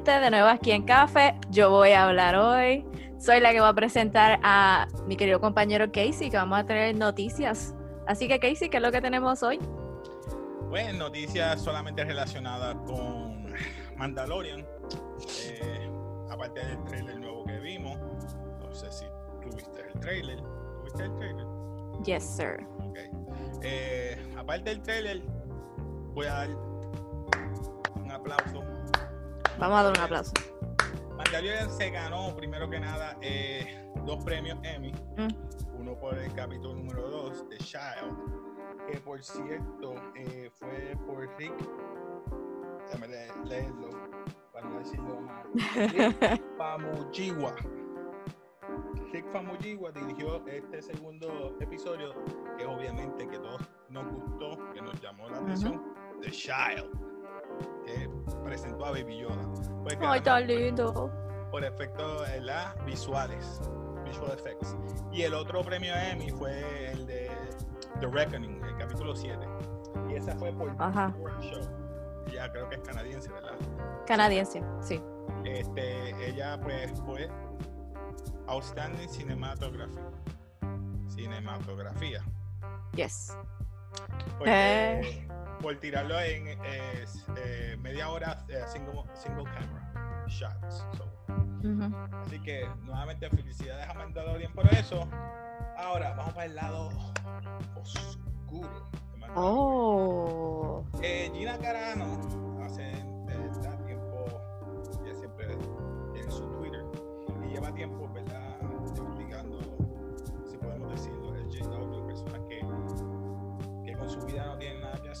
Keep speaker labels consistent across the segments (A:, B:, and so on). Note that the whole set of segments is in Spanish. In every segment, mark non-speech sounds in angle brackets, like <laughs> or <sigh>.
A: gente, de nuevo aquí en Café. Yo voy a hablar hoy. Soy la que va a presentar a mi querido compañero Casey, que vamos a tener noticias. Así que Casey, ¿qué es lo que tenemos hoy?
B: Bueno, noticias solamente relacionadas con Mandalorian. Eh, aparte del trailer nuevo que vimos. No sé si tuviste el trailer. ¿Tuviste el trailer?
A: Yes, sir.
B: Ok. Eh, aparte del trailer, voy a dar un aplauso.
A: Vamos a dar un aplauso.
B: Mandalorian se ganó, primero que nada, eh, dos premios Emmy.
A: Mm.
B: Uno por el capítulo número 2 de Child, que por cierto eh, fue por Rick. Déjame le- leerlo para no decirlo mal. Rick <laughs> Famuyiwa. Rick Famuyiwa dirigió este segundo episodio, que obviamente que todos nos gustó, que nos llamó la atención, The Child, que presentó a Baby Yoda. Pues
A: Ay, tan lindo.
B: por efectos ¿verdad? visuales, visual effects. Y el otro premio Emmy fue el de The Reckoning, el capítulo 7. Y esa fue por
A: Ajá.
B: Show. Ella creo que es canadiense, ¿verdad?
A: Canadiense, sí.
B: Este, ella pues fue Outstanding Cinematography. Cinematografía.
A: Yes.
B: Porque
A: Eh.
B: Por tirarlo en eh, eh, media hora eh, single, single camera shots. So. Así que nuevamente felicidades a Mandalorian por eso. Ahora vamos para el lado oscuro. de.
A: Oh.
B: Eh, Gina Carano hace tiempo, ella siempre en su Twitter y lleva tiempo, ¿verdad?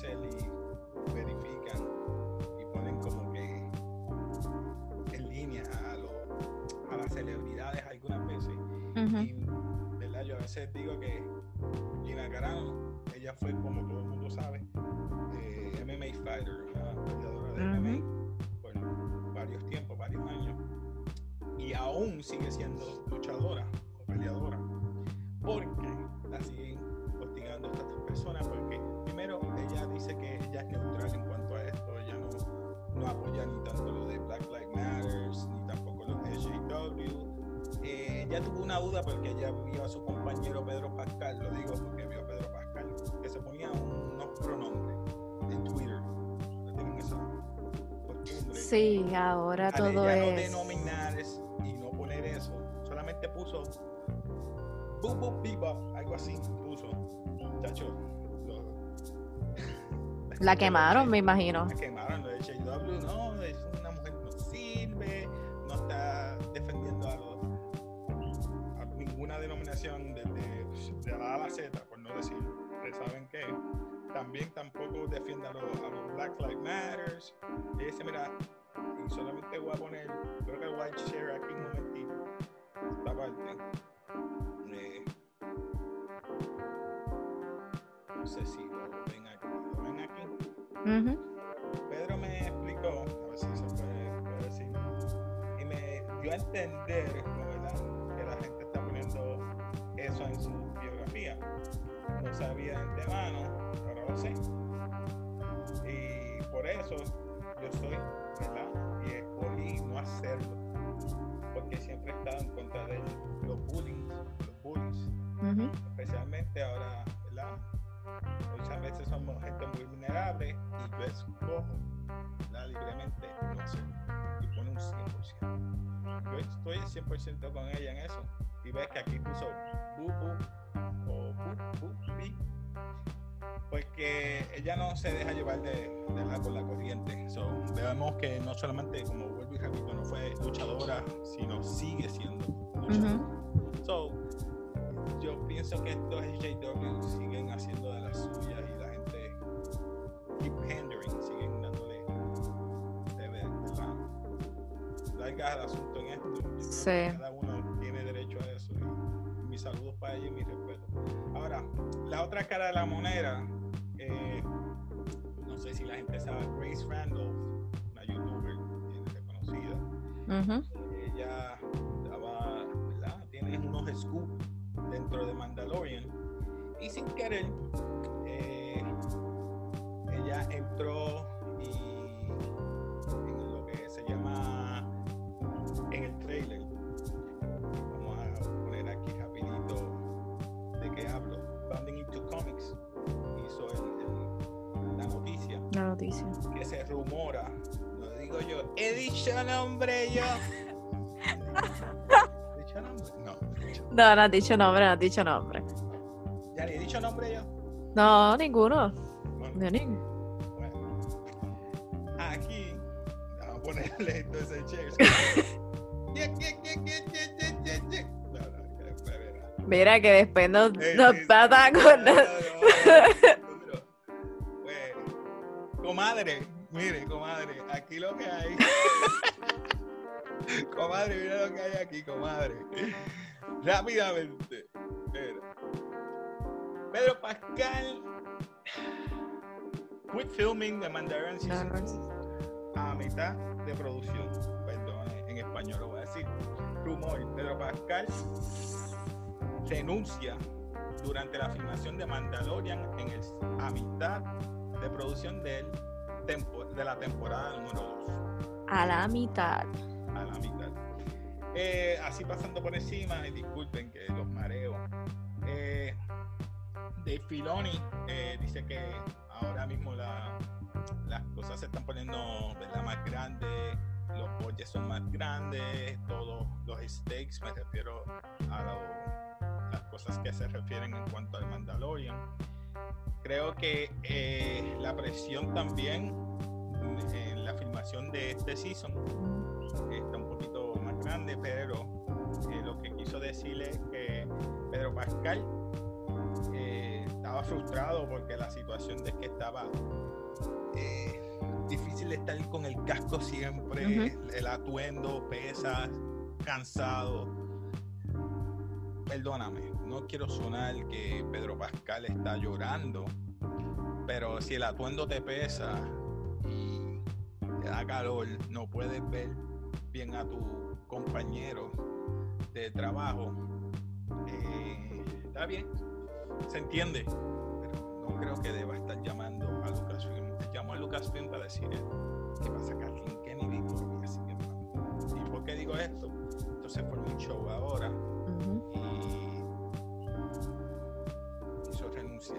B: Hacer y verifican y ponen como que en línea a, lo- a las celebridades algunas veces.
A: Ujú.
B: Y, ¿verdad? Yo a veces digo que Gina Carano, ella fue, como todo el mundo sabe, eh, MMA fighter, una peleadora de. MMA por varios tiempos, varios años, y aún sigue siendo luchadora o peleadora, una duda porque ella vio a su compañero Pedro Pascal, lo digo porque vio a Pedro Pascal, que se ponía unos pronombres en Twitter. ¿No tienen?
A: Sí, ahora
B: Al
A: todo
B: ella no
A: es.
B: denominar es- y no poner eso, solamente puso boop boop bebop, algo así puso. Chacho, lo-
A: La <laughs> quemaron, me imagino.
B: la quemaron, lo de JW, no, ustedes saben que también tampoco defiende a los, a los Black Lives Matters. Y dice, mira, y solamente voy a poner, creo que voy a share aquí un momentito, esta parte. Eh, no sé si lo ven aquí, lo ven aquí.
A: Ujú.
B: Pedro me explicó, a ver si se puede, puede decir, y me dio a entender sabía de antemano, ahora lo sé. Y por eso yo soy, ¿verdad? Y escogí no hacerlo, porque siempre he estado en contra de los bullying, los bullies especialmente ahora, ¿verdad? Muchas veces somos gente muy vulnerable y yo escojo ¿verdad? libremente no hacerlo y pone un 100%. Yo estoy 100% con ella en eso y ves que aquí puso ella no se deja llevar de, de la, por la corriente. So, vemos que no solamente, como vuelvo y repito, no fue luchadora, sino sigue siendo luchadora.
A: Ujú.
B: So, yo pienso que estos SJW siguen haciendo de las suyas y la gente keep pandering, siguen dándole de ¿verdad? Largas al asunto en esto.
A: Sí.
B: Cada uno tiene derecho a eso. Y mis saludos para ellos y mi respeto. Ahora, la otra cara de la moneda, Ella estaba, ¿verdad? Tiene unos scoops dentro de Mandalorian. Y sin querer, eh, ella entró y en lo que se llama en el trailer. Vamos a poner aquí rapidito de qué hablo. Banding into Comics hizo el, la
A: noticia. La noticia.
B: Que se rumora digo yo, he dicho nombre yo. ¿He dicho nombre? No, he dicho-
A: No, no has dicho nombre, no has dicho nombre.
B: ya le he dicho nombre yo.
A: No, ninguno.
B: Bueno,
A: No, ning-
B: bueno. Aquí, vamos a ponerle entonces cheers.
A: Mira que después nos,
B: Eh,
A: nos
B: sí, sí.
A: pata
B: No,
A: con...
B: no, no, no, duro. Pues, comadre, mire, comadre, aquí lo que hay. <laughs> comadre, mira lo que hay aquí, comadre. Rápidamente. Mira. Pedro Pascal. Quit filming the Mandarin Season 2 a mitad de producción. Perdón, en español lo voy a decir. Rumor, Pedro Pascal renuncia durante la filmación de Mandalorian en el, a mitad de producción del tempo- de la temporada número 2.
A: A la mitad.
B: A la mitad. Eh, así pasando por encima, y disculpen que los mareo. Eh, Dave Filoni eh, dice que ahora mismo la- las cosas se están poniendo ¿verdad? más grandes, los budgets son más grandes, todos los stakes, me refiero a lo- las cosas que se refieren en cuanto al Mandalorian. Creo que eh, la presión también en la filmación de este season está un poquito más grande, pero eh, lo que quiso decirle es que Pedro Pascal eh, estaba frustrado porque la situación de que estaba eh, difícil estar con el casco siempre, el atuendo, pesas, cansado. Perdóname, no quiero sonar que Pedro Pascal está llorando, pero si el atuendo te pesa y te da calor, no puedes ver bien a tu compañero de trabajo, eh, está bien, se entiende, pero no creo que deba estar llamando a Lucasfilm. Llamó a Lucasfilm para decirle que va a sacar Kennedy y. ¿Y por qué digo esto? Entonces formó un show ahora. Y quiso renunciar.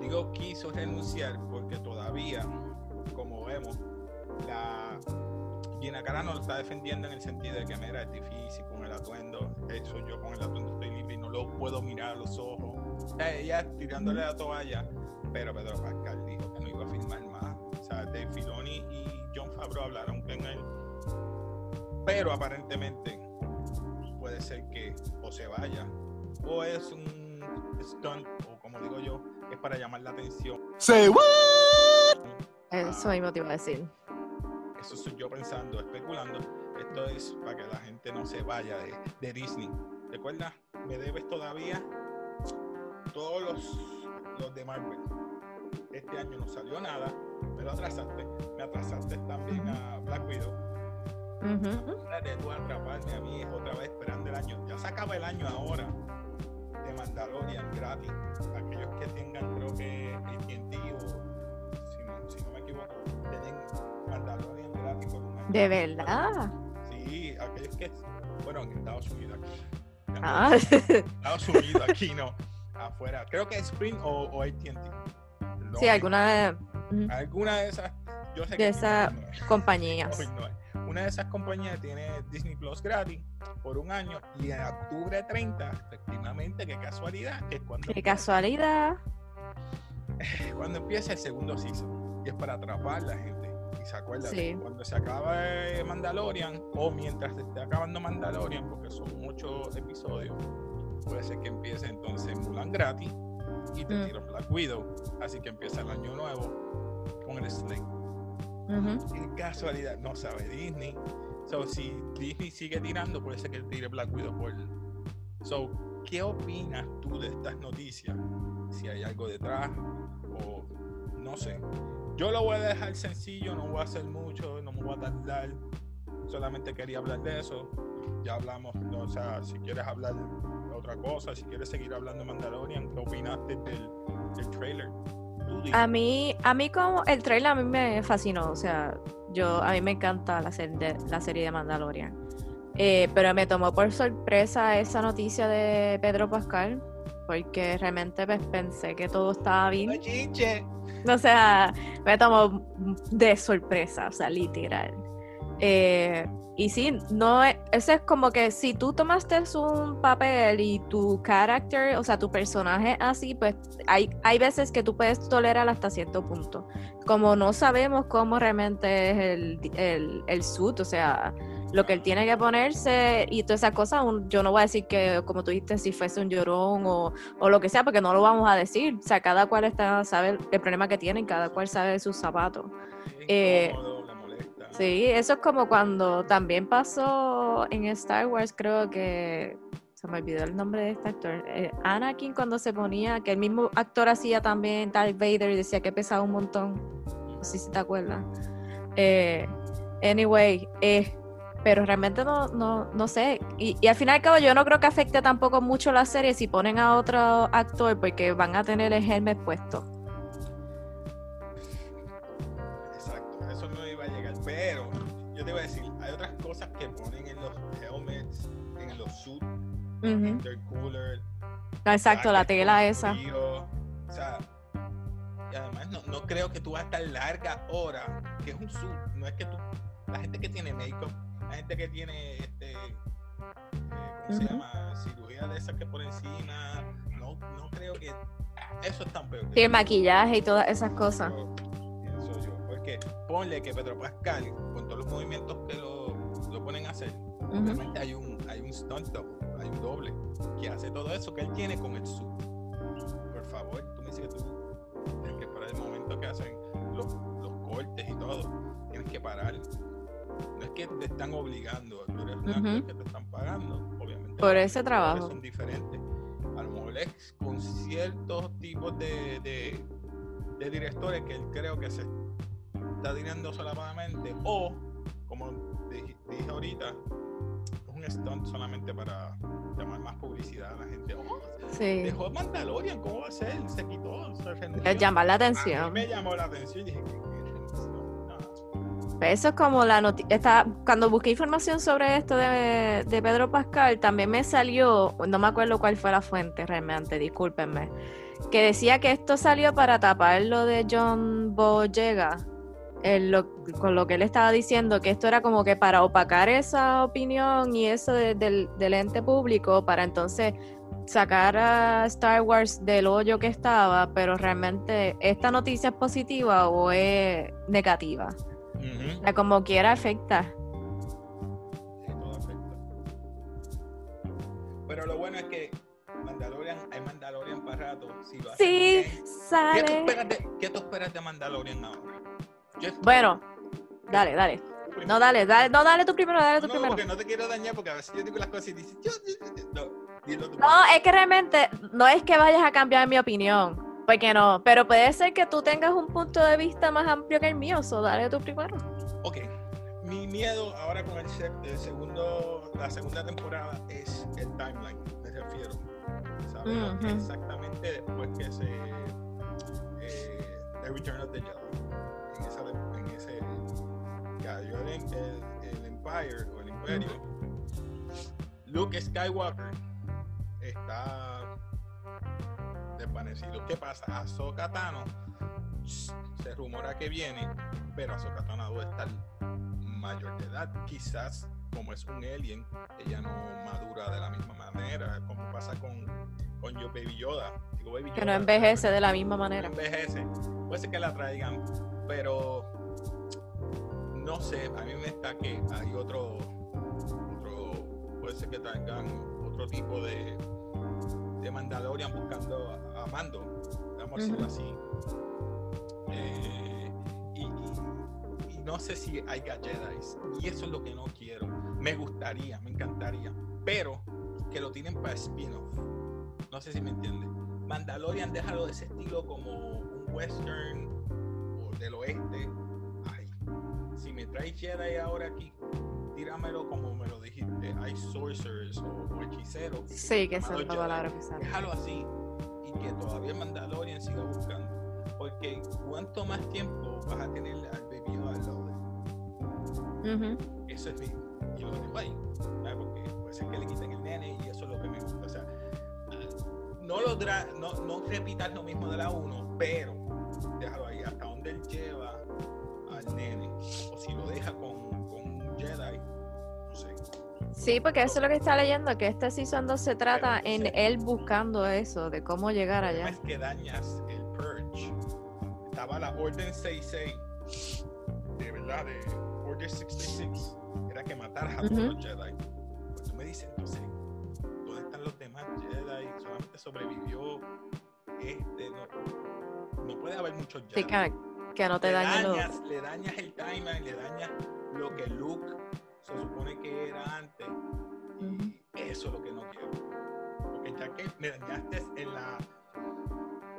B: Digo quiso renunciar porque todavía, como vemos, la Gina Carano lo está defendiendo en el sentido de que mira, es difícil con el atuendo. Eso yo con el atuendo estoy libre y no lo puedo mirar a los ojos. Ella tirándole la toalla, pero Pedro Pascal dijo que no iba a firmar más. O sea, Dave Filoni y John Favreau hablaron con él. Pero aparentemente puede ser que o se vaya o es un stunt o como digo yo es para llamar la atención.
C: Say what?
A: Eso mismo te iba a decir.
B: eso estoy yo pensando especulando. Esto es para que la gente no se vaya de, de Disney. Recuerda me debes todavía todos los, los de Marvel. Este año no salió nada me lo atrasaste. Me atrasaste también a Black Widow
A: Ujú.
B: de tú atraparme a mí otra vez esperando el año. Ya se acaba el año ahora de Mandalorian gratis. Aquellos que tengan, creo que AT&T o si no, si no me equivoco, tienen Mandalorian gratis por un año.
A: De verdad.
B: Sí, aquellos que, bueno, en Estados Unidos aquí.
A: Ah. <laughs>
B: Estados Unidos aquí no, afuera. Creo que es Sprint o, o AT&T.
A: Sí, alguna de,
B: alguna de esas. Yo sé
A: de
B: que
A: esas compañías. <laughs>
B: Hoy no hay. Una de esas compañías tiene Disney Plus gratis por un año y en octubre 30, efectivamente, qué casualidad, es cuando,
A: Qué casualidad. <laughs>
B: cuando empieza el segundo season. Y es para atrapar a la gente. Y se acuerdan,
A: Sí.
B: cuando se acaba eh, Mandalorian o mientras se esté acabando Mandalorian, porque son ocho episodios, puede ser que empiece entonces Mulan gratis y te
A: Mm.
B: tiran Black Widow. Así que empieza el año nuevo con el Slate. Casualidad, no sabe Disney. So, si Disney sigue tirando, puede ser que tire Black Widow. So, ¿qué opinas tú de estas noticias? Si hay algo detrás o no sé. Yo lo voy a dejar sencillo, no voy a hacer mucho, no me voy a tardar. Solamente quería hablar de eso. Ya hablamos, o sea, si quieres hablar de otra cosa, si quieres seguir hablando de Mandalorian, ¿qué opinaste del, del trailer?
A: A mí, a mí como el trailer a mí me fascinó, o sea, yo a mí me encanta la serie de, la serie de Mandalorian. Eh, pero me tomó por sorpresa esa noticia de Pedro Pascal. porque realmente pues, pensé que todo estaba bien. O sea, me tomó de sorpresa, o sea, literal. Eh, y sí, no es, eso es como que si tú tomaste un papel y tu carácter, o sea, tu personaje así, pues hay, hay veces que tú puedes tolerar hasta cierto punto. Como no sabemos cómo realmente es el, el, el suit, o sea, lo que él tiene que ponerse y todas esas cosas, yo no voy a decir que, como tú dijiste, si fuese un llorón o, o, lo que sea, porque no lo vamos a decir. O sea, cada cual está, sabe el problema que tiene, cada cual sabe sus zapatos. Eh, Sí, eso es como cuando también pasó en Star Wars, creo que se me olvidó el nombre de este actor. Eh, Anakin cuando se ponía, que el mismo actor hacía también Darth Vader y decía que pesaba un montón. No sé si te acuerdas. Eh, anyway, eh, pero realmente no, no, no sé. Y, al final y al cabo yo no creo que afecte tampoco mucho la serie si ponen a otro actor porque van a tener el helmet puesto.
B: Te a decir, hay otras cosas que ponen en los helmets, en los suits, uh -huh. intercooler.
A: Exacto, la tela esa.
B: Frío, o sea, y además no, no, creo que tú vas a estar larga hora, que es un suit, no es que tú, la gente que tiene make-up, la gente que tiene este, eh, ¿cómo uh -huh. se llama? Cirugía de esas que por encima, no, no creo que eso es tan peor.
A: Sí, el maquillaje y todas esas cosas.
B: Porque ponle que Pedro Pascal, con todos los movimientos que lo, lo ponen a hacer, uh -huh. obviamente hay un, hay un stunt double, hay un doble, que hace todo eso que él tiene con el suit. Por favor, tú me dices que tú tienes que parar el momento que hacen los, los cortes y todo, tienes que parar. No es que te están obligando, tú eres un uh -huh. que te están pagando, obviamente.
A: Por ese trabajo.
B: Son diferentes. A lo mejor es con ciertos tipos de, de, de directores que él creo que se está dinando solamente o como dije, dije, ahorita es un stunt solamente para llamar más publicidad a la gente oh,
A: sí.
B: dejó Mandalorian ¿cómo va a ser? se quitó
A: se llamar la atención
B: me llamó la atención y dije ¿qué,
A: pues eso es como la noticia. Cuando busqué información sobre esto de, de, Pedro Pascal, también me salió, no me acuerdo cuál fue la fuente realmente, discúlpenme, que decía que esto salió para tapar lo de John Boyega, lo, con lo que él estaba diciendo, que esto era como que para opacar esa opinión y eso de, del, del ente público, para entonces sacar a Star Wars del hoyo que estaba, pero realmente esta noticia es positiva o es negativa. Uh -huh. Como quiera afecta.
B: Sí, todo afecta. Pero lo bueno es que Mandalorian, hay Mandalorian para rato. Si lo
A: sí,
B: bien.
A: sale.
B: ¿Qué tú, esperas de, ¿Qué tú esperas de Mandalorian ahora?
A: Bueno, dale, dale. No, dale, dale, no, dale tú primero, dale tú
B: no,
A: primero.
B: porque no te quiero dañar, porque a veces yo digo las cosas y dices, yo, yo, yo, no, dilo tú.
A: No, es que realmente no es que vayas a cambiar mi opinión, porque no, pero puede ser que tú tengas un punto de vista más amplio que el mío, so dale tú primero.
B: Ok, mi miedo ahora con el, el segundo, la segunda temporada es el timeline, me refiero. ¿Sabes? Exactamente después que se. Eh, The Return of the Jedi. En, esa, en ese. Cayó el, el, el, Empire o el Imperio. Luke Skywalker está desvanecido. ¿Qué pasa? Ahsoka Tano se rumora que viene, pero Ahsoka Tano debe estar mayor de edad. Quizás, como es un alien, ella no madura de la misma manera, como pasa con, con yo Baby Yoda. Digo, Baby
A: que Yoda, no envejece de la misma manera.
B: No envejece. Puede ser que la traigan, pero no sé, a mí me está que hay otro, otro puede ser que traigan otro tipo de, de Mandalorian buscando a, a Mando, vamos a decirlo uh -huh. así. Eh, y, y, y, no sé si hay Jedi, y eso es lo que no quiero. Me gustaría, me encantaría, pero que lo tienen para spin-off. No sé si me entienden. Mandalorian déjalo de ese estilo como un western del oeste. Ay, si me traes Jedi ahora aquí, tíramelo como me lo dijiste. Hay sorcerers o, o hechiceros.
A: Sí, que esa es la palabra que sale.
B: Déjalo así y que todavía Mandalorian siga buscando. Porque cuánto más tiempo vas a tener al Yoda al lado de
A: Uh -huh.
B: Eso es mi. Yo lo digo ahí. ¿sabes? Porque puede ser que le quiten el nene y eso es lo que me gusta. O sea, no, lo no, no repitas lo mismo de la 1, pero déjalo ahí,
A: Sí, porque eso es lo que está leyendo, que este season 2 se trata en
B: sí.
A: él buscando eso, de cómo llegar
B: El
A: allá.
B: es que dañas el Purge. Estaba la Orden 66, de verdad, de Order 66, era que mataras a todos
A: Ujú.
B: los Jedi. Pues tú me dices, entonces, ¿dónde están los demás Jedi? Solamente sobrevivió este, no, no puede haber muchos Jedi.
A: Sí, que, que no te
B: le dañas, le dañas el timeline, le dañas lo que Luke se supone que era eso es lo que no quiero. Porque ya que me dañaste en las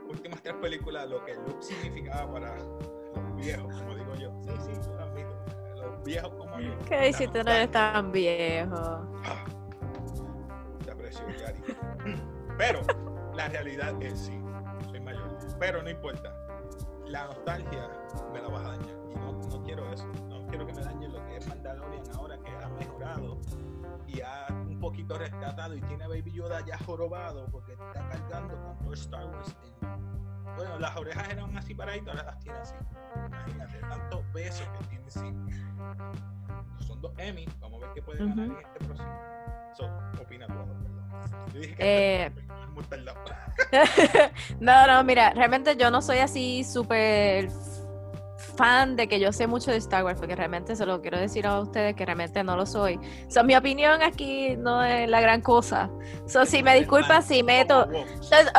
B: últimas tres películas lo que Luke significaba para los viejos, como digo yo. Sí, sí, yo lo admito. Los viejos como yo.
A: Que
B: la
A: si tú no eres tan viejo.
B: Ah, te aprecio, Yari. Pero la realidad es sí, soy mayor. Pero no importa. La nostalgia me la vas a dañar. Y no, no quiero eso. No quiero que me dañe lo que es Mandalorian ahora ha mejorado y ha un poquito rescatado y tiene a Baby Yoda ya jorobado porque está cargando con todo Star Wars. en- Bueno, las orejas eran así paraditas, ahora las tiene así. Imagínate, tanto peso que tiene. Son dos Emmy, vamos a ver qué puede ganar en este próximo. So, opina tú, perdón. Yo dije
A: Eh,
B: que <laughs>
A: no, no, mira, realmente yo no soy así súper fan de que yo sé mucho de Star Wars, porque realmente se lo quiero decir a ustedes que realmente no lo soy. So, mi opinión aquí no es la gran cosa. So, si me disculpas si meto...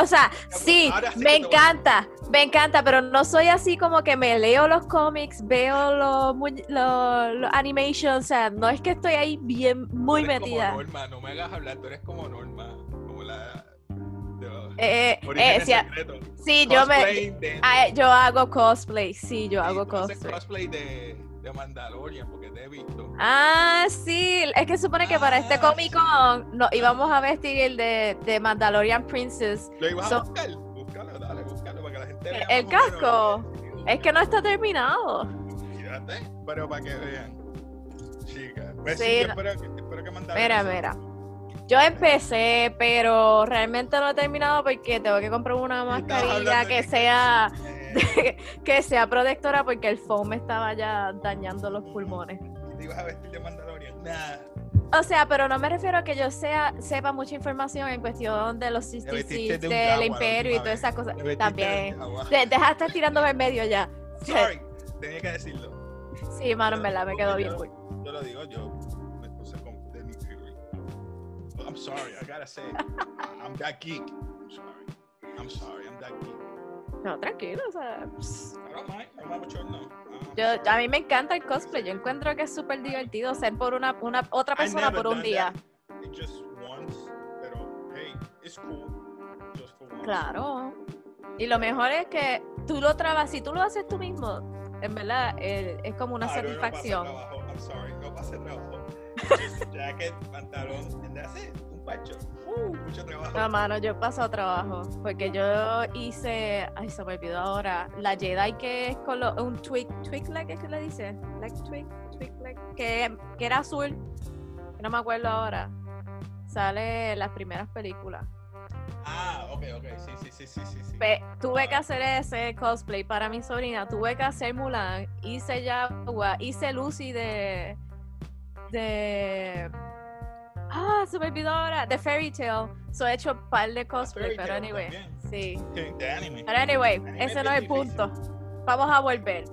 A: O sea, sí, me encanta, me encanta, pero no soy así como que me leo los cómics, veo los, los, los animations, o sea, no es que estoy ahí bien, muy
B: Tú eres
A: metida.
B: Como Norma, no me hagas hablar, tú eres como Norma, como la de los
A: Eh, eh. Sí, yo me,
B: de-
A: ah, yo hago cosplay, sí, yo
B: Sí,
A: hago cosplay.
B: cosplay de, de Mandalorian, porque te he visto.
A: Ah, sí, es que supone que para este
B: Ah,
A: Comic Con nos íbamos a vestir el de, de Mandalorian Princess.
B: ¿Lo ibas
A: So-
B: a buscar? Búscalo, dale, búscalo para que la gente vea.
A: el
B: menos
A: casco. Es que no está terminado.
B: Fíjate, pero para que vean. Chica, pues
A: Sí,
B: sí,
A: no-
B: espero, que- espero que Mandalorian
A: Mira, mira. Yo empecé, pero realmente no he terminado porque tengo que comprar una mascarilla que sea <laughs> que sea protectora porque el foam me estaba ya dañando los pulmones.
B: te ibas a vestir de Mandalorian. Nah,
A: O sea, pero no me refiero a que yo sea sepa mucha información en cuestión de los
B: Te
A: 66
B: vestiste de un
A: del imperio y todas esas cosas. También. De- deja de estar tirándome en medio ya.
B: Sorry, tenía que decirlo.
A: Sí, mano, en verdad me quedó bien
B: Yo-
A: cool.
B: Yo lo digo, yo sorry, I gotta say, I'm that geek. I'm sorry. I'm sorry, I'm that geek.
A: No, tranquilo, o sea.
B: I don't mind. I'm
A: Yo, a mí me encanta el cosplay. Yo encuentro que es súper divertido ser por una, una otra persona por un día.
B: that. It just once, pero hey, it's cool. Just for once.
A: Claro. Y lo mejor es que tú lo trabas, si tú lo haces tú mismo, en verdad eh, es como una
B: Ah, no, no pasa
A: satisfacción.
B: trabajo, I'm sorry, no pasé trabajo. <laughs> Just jacket, pantalón, and that's it. Un pacho. Uh, mucho trabajo.
A: No, mano, yo he pasado trabajo. Porque yo hice. Ay, se me olvidó ahora. La Jedi que es con lo- un twig. ¿Twig leg es que le dice? Like twig, twig leg. Que, que era azul. No me acuerdo ahora. Sale en las primeras películas.
B: Ah, ok, ok, sí, sí, sí, sí, sí.
A: Pe- tuve que hacer ese cosplay para mi sobrina. Tuve que hacer Mulan. Hice Yagua. Hice Lucy de. De. Ah, se me olvidó ahora. De Fairy Tale. So he hecho un par de cosplay,
B: Fairy
A: pero anyway. Sí.
B: De anime.
A: Pero anyway,
B: Anime
A: ese
B: es
A: no es el punto. Vamos a volver.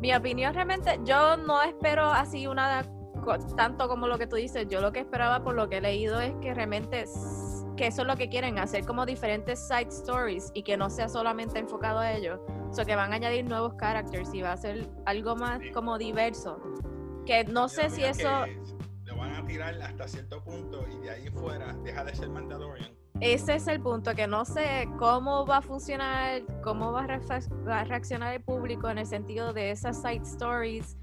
A: Mi opinión realmente, yo no espero así una tanto como lo que tú dices. Yo lo que esperaba por lo que he leído es que realmente que eso es lo que quieren, hacer como diferentes side stories y que no sea solamente enfocado a ellos. O sea, que van a añadir nuevos characters y va a ser algo más
B: Sí.
A: como diverso. Que no sé si eso,
B: a tirar hasta cierto punto y de ahí fuera deja de ser Mandalorian.
A: ese es el punto, que no sé cómo va a funcionar, cómo va a, reaccionar el público en el sentido de esas side stories.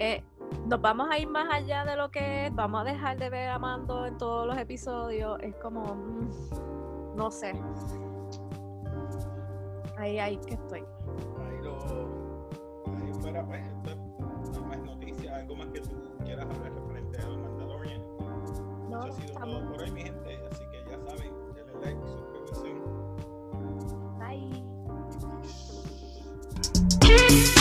A: Eh, nos vamos a ir más allá de lo que es, vamos a dejar de ver a Mando en todos los episodios. Es como, mm, no sé. Ahí, ahí que estoy.
B: Ahí lo. Ahí fuera, pues, esto es más noticias, algo más que tú quieras hablar eso ha sido
A: Estamos.
B: todo por hoy, mi gente. Así que ya saben, denle like, suscríbanse. Bye.